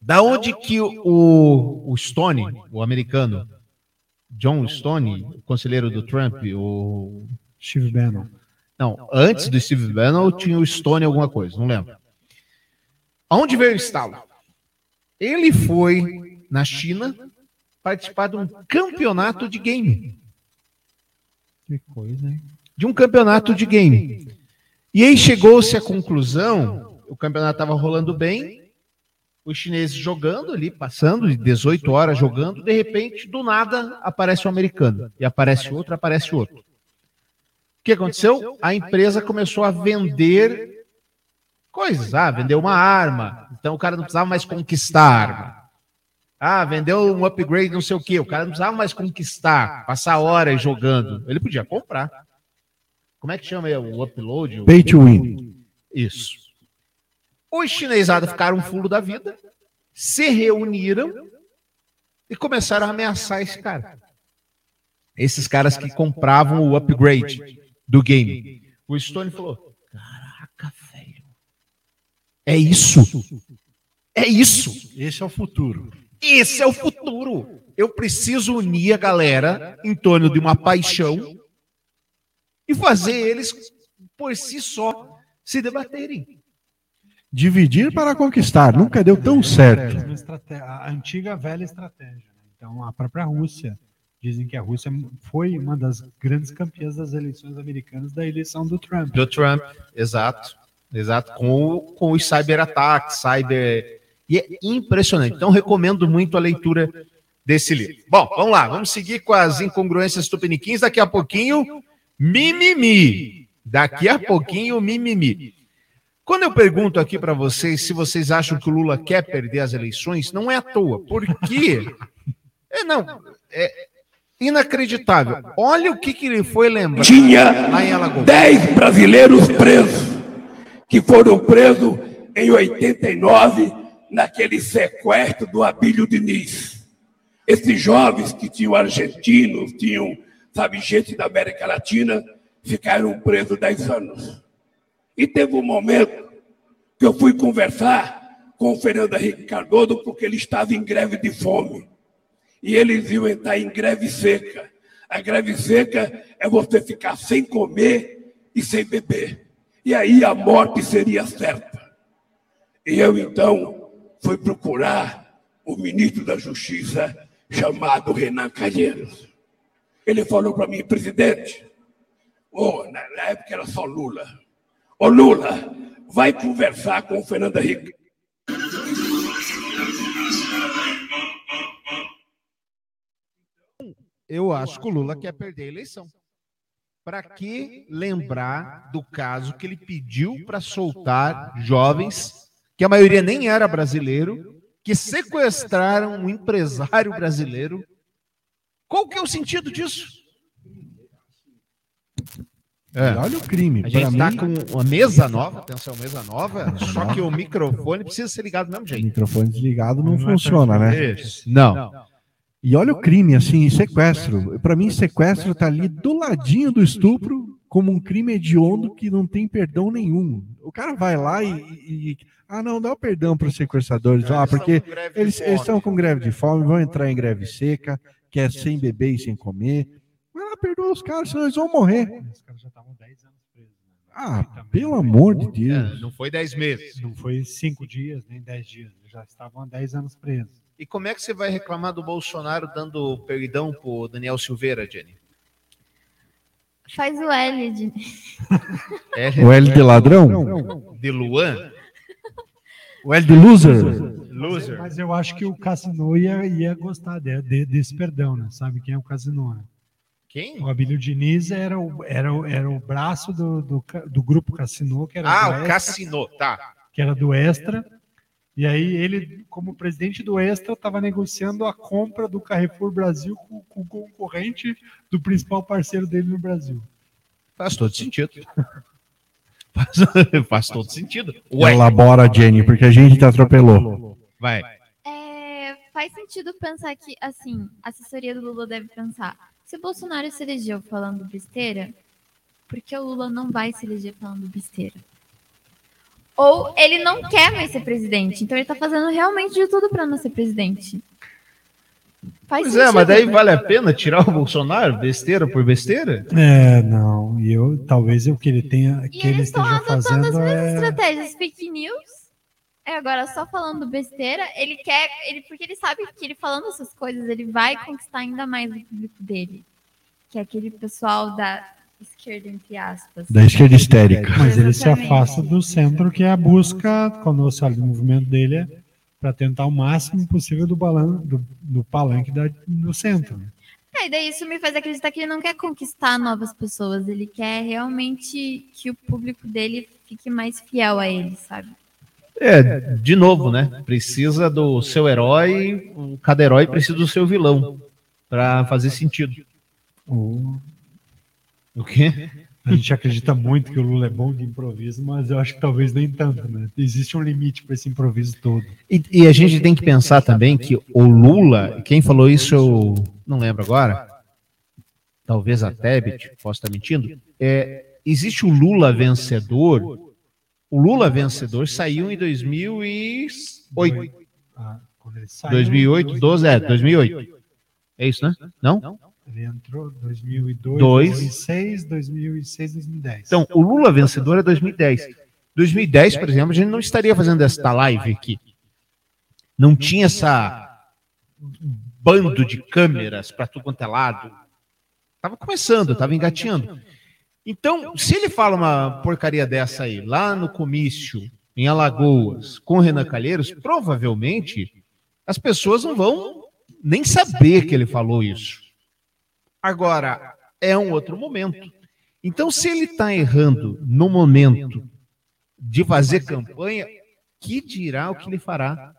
Da onde que o, o Stone, o americano, John Stone, o conselheiro do Trump, o... Steve Bannon. Não, antes do Steve Bannon tinha o Stone alguma coisa, não lembro. Aonde veio o estalo? Ele foi na China participar de um campeonato de game Que coisa, hein? de um campeonato de game. E aí chegou-se à conclusão, o campeonato estava rolando bem, os chineses jogando ali, passando de 18 horas jogando, de repente, do nada, aparece um americano. E aparece outro, aparece outro. O que aconteceu? A empresa começou a vender coisas. Ah, vendeu uma arma. Então o cara não precisava mais conquistar a arma. Ah, vendeu um upgrade, não sei o quê. O cara não precisava mais conquistar, passar horas jogando. Ele podia comprar. Como é que chama aí o upload? O- Pay to win. Isso. Os chinesados ficaram fulo da vida, se reuniram e começaram a ameaçar esse cara. Esses caras que compravam o upgrade do game. O Stone falou. É isso. É isso. Esse é o futuro. Esse é o futuro. Eu preciso unir a galera em torno de uma paixão e fazer eles, por si só, se debaterem. Dividir para conquistar. Nunca deu tão certo. A antiga velha estratégia. né? Então, a própria Rússia. Dizem que a Rússia foi uma das grandes campeãs das eleições americanas da eleição do Trump. Do Trump, exato. Exato. Com, o- com os cyberataques, cyber. E é impressionante. Então, recomendo muito a leitura desse livro. Bom, vamos lá. Vamos seguir com as incongruências tupiniquins. Daqui a pouquinho, mimimi. Daqui a pouquinho, mimimi. Quando eu pergunto aqui para vocês se vocês acham que o Lula quer perder as eleições, não é à toa. Porque. É, não. É inacreditável. Olha o que, que ele foi lembrar Tinha lá em Alagoas. 10 brasileiros presos, que foram presos em 89, naquele sequestro do Abílio Diniz. Esses jovens que tinham argentinos, tinham, sabe, gente da América Latina, ficaram presos 10 anos. E teve um momento que eu fui conversar com o Fernando Henrique Cardoso, porque ele estava em greve de fome. E eles iam entrar em greve seca. A greve seca é você ficar sem comer e sem beber. E aí a morte seria certa. E eu então fui procurar o ministro da Justiça, chamado Renan Calheiros. Ele falou para mim, presidente, oh, na, época era só Lula. Ô Lula, vai conversar com o Fernando Henrique. Eu acho que o Lula quer perder a eleição. Para que lembrar do caso que ele pediu para soltar jovens, que a maioria nem era brasileiro, que sequestraram um empresário brasileiro? Qual que é o sentido disso? É. E olha o crime. A gente está mim, com uma mesa nova, atenção, mesa nova, só que o microfone precisa ser ligado do mesmo o jeito. microfone desligado não Não é funciona, né? Isso. Não. E olha o crime, assim, sequestro. Para mim, sequestro tá ali do ladinho do estupro, como um crime hediondo que não tem perdão nenhum. O cara vai lá e. e- ah, não, dá o perdão para os sequestradores. Ah, porque eles, eles estão com greve de fome, vão entrar em greve seca, que é sem beber e sem comer. Vai lá, perdoa os caras, senão eles vão morrer. Os caras já estavam 10 anos presos. né? Ah, pelo amor de É, Deus. não foi 10 meses. Não foi 5 dias, nem 10 dias. eles Já estavam há 10 anos presos. E como é que você vai reclamar do Bolsonaro dando perdão pro Daniel Silveira, Jenny? Faz o L de. É O L de ladrão? de Luan? O L de loser? Loser. Mas eu acho que o Cassino ia, ia gostar de- de- desse perdão, né? Sabe quem é o Cassino, né? Quem? O Abílio Diniz era o, era o, era o braço do, do, do grupo Cassino, que era, do Ah, o Extra, Cassino, tá. que era do Extra. E aí ele, como presidente do Extra, estava negociando a compra do Carrefour Brasil com, com o concorrente do principal parceiro dele no Brasil. Faz todo sentido. Faz, faz todo sentido. Ué, Elabora, Jenny, porque a gente te atropelou. vai. É, faz sentido pensar que, assim, a assessoria do Lula deve pensar: se o Bolsonaro se elegeu falando besteira, por que o Lula não vai se eleger falando besteira? Ou ele não quer mais ser presidente, então ele tá fazendo realmente de tudo para não ser presidente. Faz Pois é, mas sentido. daí vale a pena tirar o Bolsonaro besteira por besteira? É, não. E eu talvez o que ele tenha, E que ele eles estão esteja adotando as fazendo mesmas é estratégias, fake news. É agora só falando besteira, ele quer, ele porque ele sabe que ele falando essas coisas, ele vai conquistar ainda mais o público dele, que é aquele pessoal da esquerda entre aspas. Da esquerda histérica. Mas ele se afasta do centro, que é a busca, quando você olha o movimento dele, é para tentar o máximo possível do, balan, do, do palanque da, do centro. É, e daí isso me faz acreditar que ele não quer conquistar novas pessoas, ele quer realmente que o público dele fique mais fiel a ele, sabe? É, de novo, né? Precisa do seu herói, o- cada herói precisa do seu vilão para fazer sentido. O quê? a gente acredita muito que o Lula é bom de improviso, mas eu acho que talvez nem tanto, né? Existe um limite para esse improviso todo. E, e a gente tem que pensar também que o Lula, quem falou isso eu não lembro agora, talvez a Tebet, posso estar mentindo, é, existe o Lula vencedor. O Lula vencedor saiu em 2008. Ah, quando ele saiu, 2008, 12, é, 2008. É isso, né? Não? Ele entrou 2002, Dois. 2006, 2006, 2010. Então, o Lula vencedor é 2010. 2010, por exemplo, a gente não estaria fazendo esta live aqui. Não tinha essa bando de câmeras para tudo quanto é lado. Tava começando, tava engatinhando. Então, se ele fala uma porcaria dessa aí, lá no comício, em Alagoas, com Renan Calheiros, provavelmente as pessoas não vão nem saber que ele falou isso. Agora, é um outro momento. Então, se ele está errando no momento de fazer campanha, que dirá o que ele fará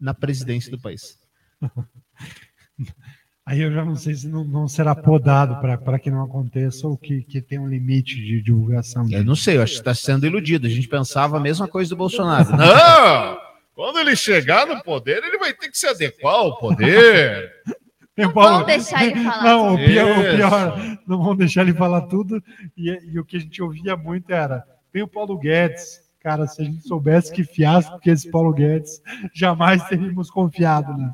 na presidência do país? Aí eu já não sei se não, não será podado para que não aconteça ou que, que tem um limite de divulgação. Eu não sei, eu acho que está sendo iludido. A gente pensava a mesma coisa do Bolsonaro. Não! Quando ele chegar no poder, ele vai ter que se adequar ao poder. Não vão deixar ele falar Não, o tudo. pior, o pior, não vão deixar ele falar tudo. E, e o que a gente ouvia muito era: tem o Paulo Guedes. Cara, se a gente soubesse que fiasco que esse Paulo Guedes, jamais teríamos confiado, né?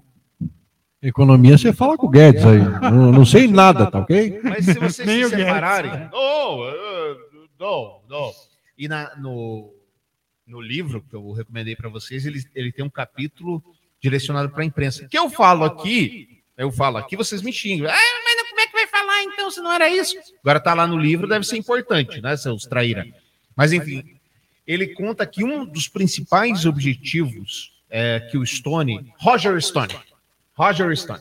Economia, você fala com o Guedes aí. Não, não sei nada, tá ok? Mas se vocês se separarem. Não, não, não. E na- no, no livro que eu recomendei para vocês, ele, ele tem um capítulo direcionado para a imprensa. Que eu falo aqui, eu falo aqui, vocês me xingam. Ah, mas não- como é que vai falar então se não era isso? Agora tá lá no livro, deve ser importante, né, seus traíra. Mas enfim, ele conta que um dos principais objetivos é que o Stone, Roger Stone, Roger Stone,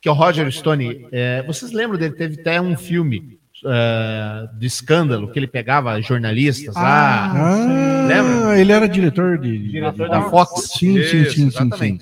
que é o Roger Stone. É, vocês lembram dele? Teve até um filme é, de escândalo que ele pegava jornalistas lá. Ah, Lembra? ele era diretor de. diretor da Fox. Sim, sim, sim, sim, sim.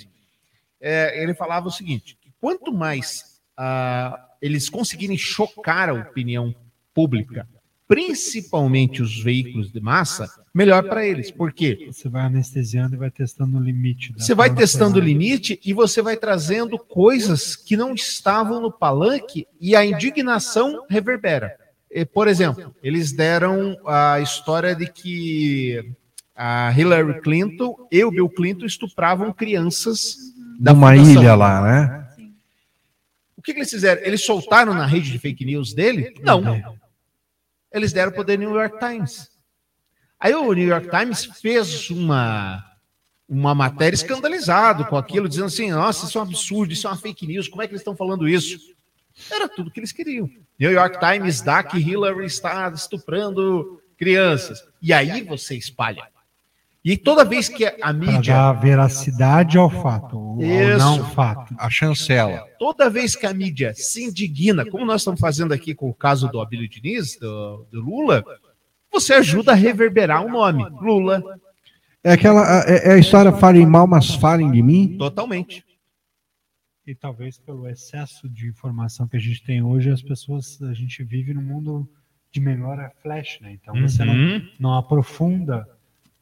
É, ele falava o seguinte: quanto mais ah, eles conseguirem chocar a opinião pública, principalmente os veículos de massa, melhor para eles. Por quê? Você vai anestesiando e vai testando o limite. da Você vai testando o limite e você vai trazendo coisas que não estavam no palanque e a indignação reverbera. E, Por exemplo, eles deram a história de que a Hillary Clinton e o Bill Clinton estupravam crianças da Numa fundação. ilha lá, né? O que, que eles fizeram? Eles soltaram na rede de fake news dele? Não. Eles deram The New York Times. Aí o New York Times fez uma, uma matéria escandalizado com aquilo, dizendo assim: nossa, isso é um absurdo, isso é uma fake news, como é que eles estão falando isso? Era tudo que eles queriam. New York Times dá que Hillary está estuprando crianças. E aí você espalha. E toda vez que a mídia. dar veracidade ao fato, ou ao não fato. A chancela. toda vez que a mídia se indigna, como nós estamos fazendo aqui com o caso do Abílio Diniz, do, do Lula, você ajuda a reverberar o nome. Lula, É aquela. É, é a história falem mal, mas falem de mim. totalmente. E talvez pelo excesso de informação que a gente tem hoje, as pessoas, a gente vive num mundo de memória flash, né? Então você não, Uhum. não aprofunda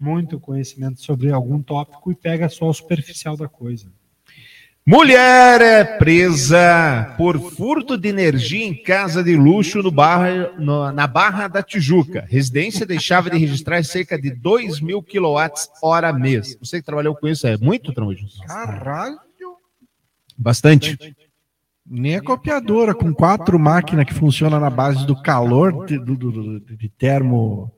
muito conhecimento sobre algum tópico e pega só o superficial da coisa. Mulher é presa por furto de energia em casa de luxo no barra, no- na Barra da Tijuca. Residência deixava de registrar cerca de 2 mil kWh mês. Você que trabalhou com isso é muito, Tramujo? Caralho. Bastante. Nem a copiadora, com quatro máquinas que funcionam na base do calor, de, do- do- do- de termo,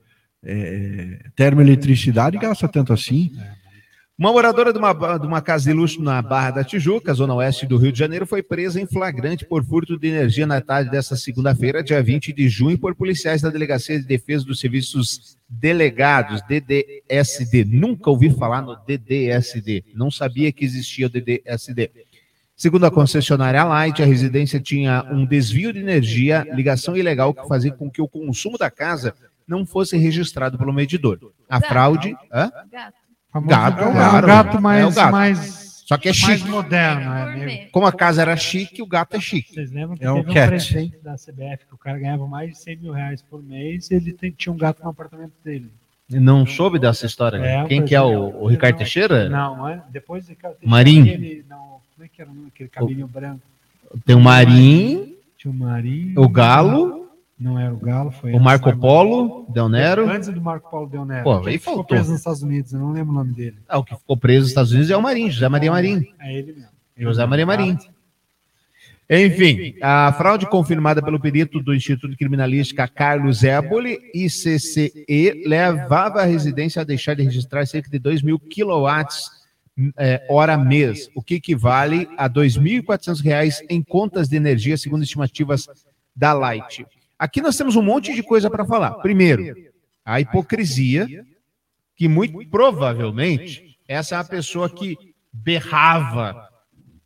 é, termoeletricidade, gasta tanto assim. Uma moradora de uma, de uma casa de luxo na Barra da Tijuca, zona oeste do Rio de Janeiro, foi presa em flagrante por furto de energia na tarde desta segunda-feira, dia 20 de junho, por policiais da Delegacia de Defesa dos Serviços Delegados, DDSD. Nunca ouvi falar no DDSD. Não sabia que existia o DDSD. Segundo a concessionária Light, a residência tinha um desvio de energia, ligação ilegal que fazia com que o consumo da casa não fosse registrado pelo medidor. A fraude. Hã? Gato. Famoso Gato, é o claro. gato mais, É o gato. mais, Só que é mais chique. moderno. É meio-. Como a casa era chique, o gato é chique. Vocês lembram que É um teve um cat. presidente da CBF que o cara ganhava mais de 100 mil reais por mês e ele tinha um gato no apartamento dele. Não soube dessa história. É, Quem que é é. o, o Ricardo Não, Teixeira? Não, é? Depois de cara, Marinho. Aquele, não, como é que era o nome? Aquele cabelinho branco. Tem o Marim, Tinha o Marinho. o Galo, Não era o Galo, foi o Marco? Polo, Del Nero. Antes do Marco Paulo Del Nero. Pô, aí ficou faltou. preso nos Estados Unidos, eu não lembro o nome dele. Ah, o que ficou preso nos Estados Unidos é o Marim, José Maria Marim. É ele mesmo. José Maria Marim. Enfim, a fraude confirmada pelo perito do Instituto de Criminalística Carlos Éboli, ICCE, levava a residência a deixar de registrar cerca de 2 mil quilowatts é, hora mês, o que equivale a 2.400 reais em contas de energia, segundo estimativas da Light. Aqui nós temos um monte de coisa para falar. Primeiro, a hipocrisia, que muito provavelmente essa é a pessoa que berrava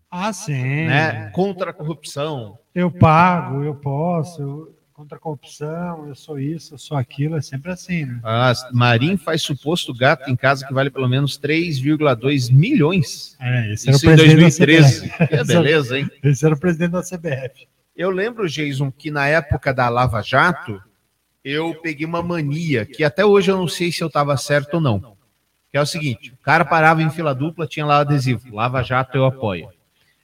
Ah, sim. né, contra a corrupção. Eu pago, eu posso, eu, contra a corrupção, eu sou isso, eu sou aquilo, é sempre assim, né? A Marim faz suposto gato em casa que vale pelo menos 3,2 milhões. É, esse Isso era em o presidente 2013. da CBF. Que beleza, hein? Esse era o presidente da CBF. Eu lembro, Jason, que na época da Lava Jato, eu peguei uma mania, que até hoje eu não sei se eu estava certo ou não. Que é o seguinte: o cara parava em fila dupla, tinha lá adesivo, Lava Jato eu apoio.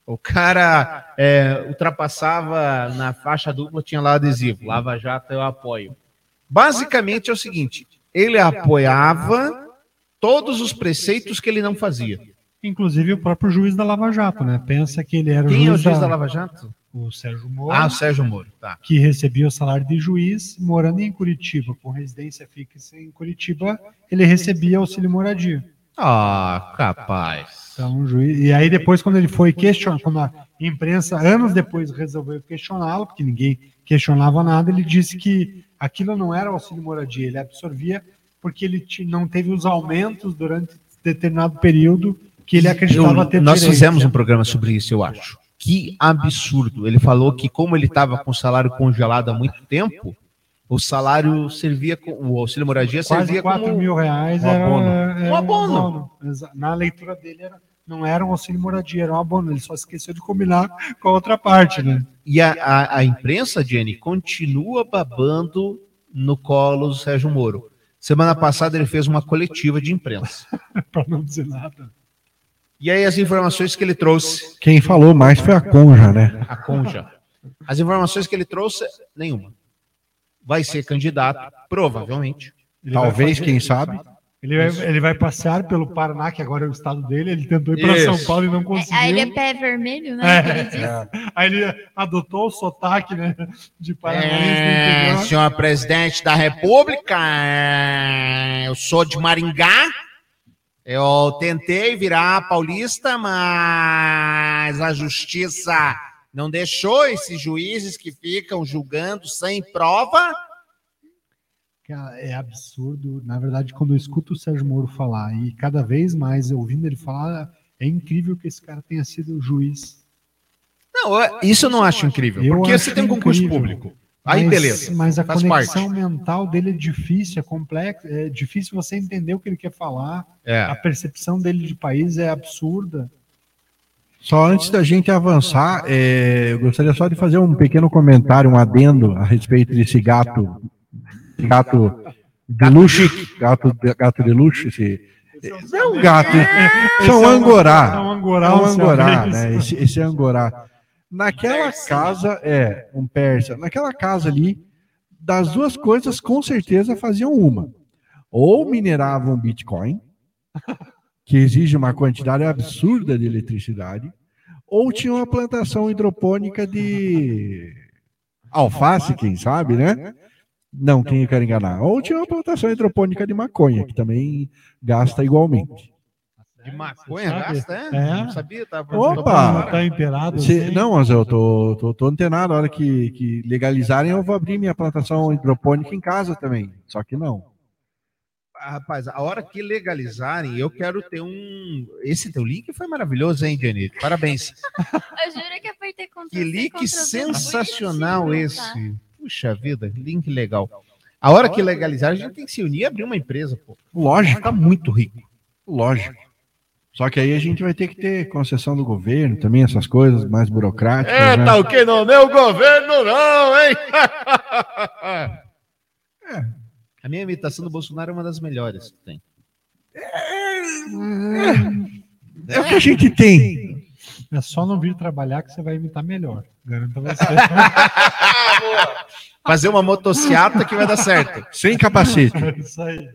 O cara é, ultrapassava na faixa dupla, tinha lá adesivo, Lava Jato eu apoio. Basicamente é o seguinte: ele apoiava todos os preceitos que ele não fazia. Inclusive o próprio juiz da Lava Jato, né? Pensa que ele era o Quem é o juiz, juiz da Lava Jato? O Sérgio Moro. Ah, o Sérgio Moro, tá. que recebia o salário de juiz, morando em Curitiba, com residência fixa em Curitiba, ele recebia auxílio moradia. Ah, capaz. Então, juiz, e aí depois, quando ele foi questionar, quando a imprensa, anos depois, resolveu questioná-lo, porque ninguém questionava nada, ele disse que aquilo não era auxílio moradia, ele absorvia porque ele não teve os aumentos durante determinado período que ele acreditava Eu- ter nós direito. fizemos um programa sobre isso, eu acho. Que absurdo. Ele falou que, como ele estava com o salário congelado há muito tempo, o salário servia, com, o auxílio moradia Quase servia 4 como mil reais um abono. era Um abono. Exa- Na leitura dele era, não era um auxílio moradia, era um abono. Ele só esqueceu de combinar com a outra parte, né? E a, a, a imprensa, Jenny, continua babando no colo do Sérgio Moro. Semana passada ele fez uma coletiva de imprensa. Para não dizer nada. E aí as informações que ele trouxe, Quem falou mais foi a Conja, né? a Conja. As informações que ele trouxe, nenhuma. Vai ser candidato, provavelmente. Ele Talvez, quem sabe. Ele vai, ele vai passear pelo Paraná, que agora é o estado dele. Ele tentou ir para. São Paulo e não conseguiu. Aí ele é pé vermelho, né? É. diz. Aí ele adotou o sotaque, né? De do É, senhor presidente da República, é, eu sou de Maringá. Eu tentei virar paulista, mas a justiça não deixou esses juízes que ficam julgando sem prova. Cara, é absurdo. Na verdade, quando eu escuto o Sérgio Moro falar, e cada vez mais ouvindo ele falar, é incrível que esse cara tenha sido juiz. Não, eu- isso eu não acho incrível, Eu porque acho você tem um concurso incrível. público. Aí Mas- beleza, Mas a faz conexão parte. mental dele é difícil, é complexo, é difícil você entender o que ele quer falar. A É. percepção dele de país é absurda. Só antes da gente avançar, é, eu gostaria só de fazer um pequeno comentário, um adendo a respeito desse gato, gato de luxo, gato, gato de luxo, esse, não é um gato, são é um- angorá, é um angorá, é um angorá, né? Esse, esse é angorá. Naquela casa, é, um persa, naquela casa ali, das duas coisas, com certeza faziam uma. Ou mineravam Bitcoin, que exige uma quantidade absurda de eletricidade, ou tinha uma plantação hidropônica de alface, quem sabe, né? Não, quem eu quero enganar. Ou tinha uma plantação hidropônica de maconha, que também gasta igualmente. De maconha Sabe? gasta, é? É. Não sabia, tava Opa! Tá inteirado. Se- assim. não, mas eu tô, tô, tô antenado. A hora que, que legalizarem, eu vou abrir minha plantação hidropônica em casa também. Só que não. Rapaz, a hora que legalizarem, eu quero ter um. Esse teu link foi maravilhoso, hein, Jenny? Parabéns. Eu juro que apertei contra Que link sensacional tá? esse. Puxa vida, link legal. A hora que legalizar, a gente tem que se unir e abrir uma empresa, pô. Lógico. Tá muito rico. Lógico. Só que aí a gente vai ter que ter concessão do governo também, essas coisas mais burocráticas. É, né? tá o que não? Meu governo não, hein? A minha imitação do Bolsonaro é uma das melhores que tem. É o que a gente tem. É só não vir trabalhar que você vai imitar melhor. Garanto a você. Fazer uma motociata que vai dar certo. Sem capacete. É Isso aí.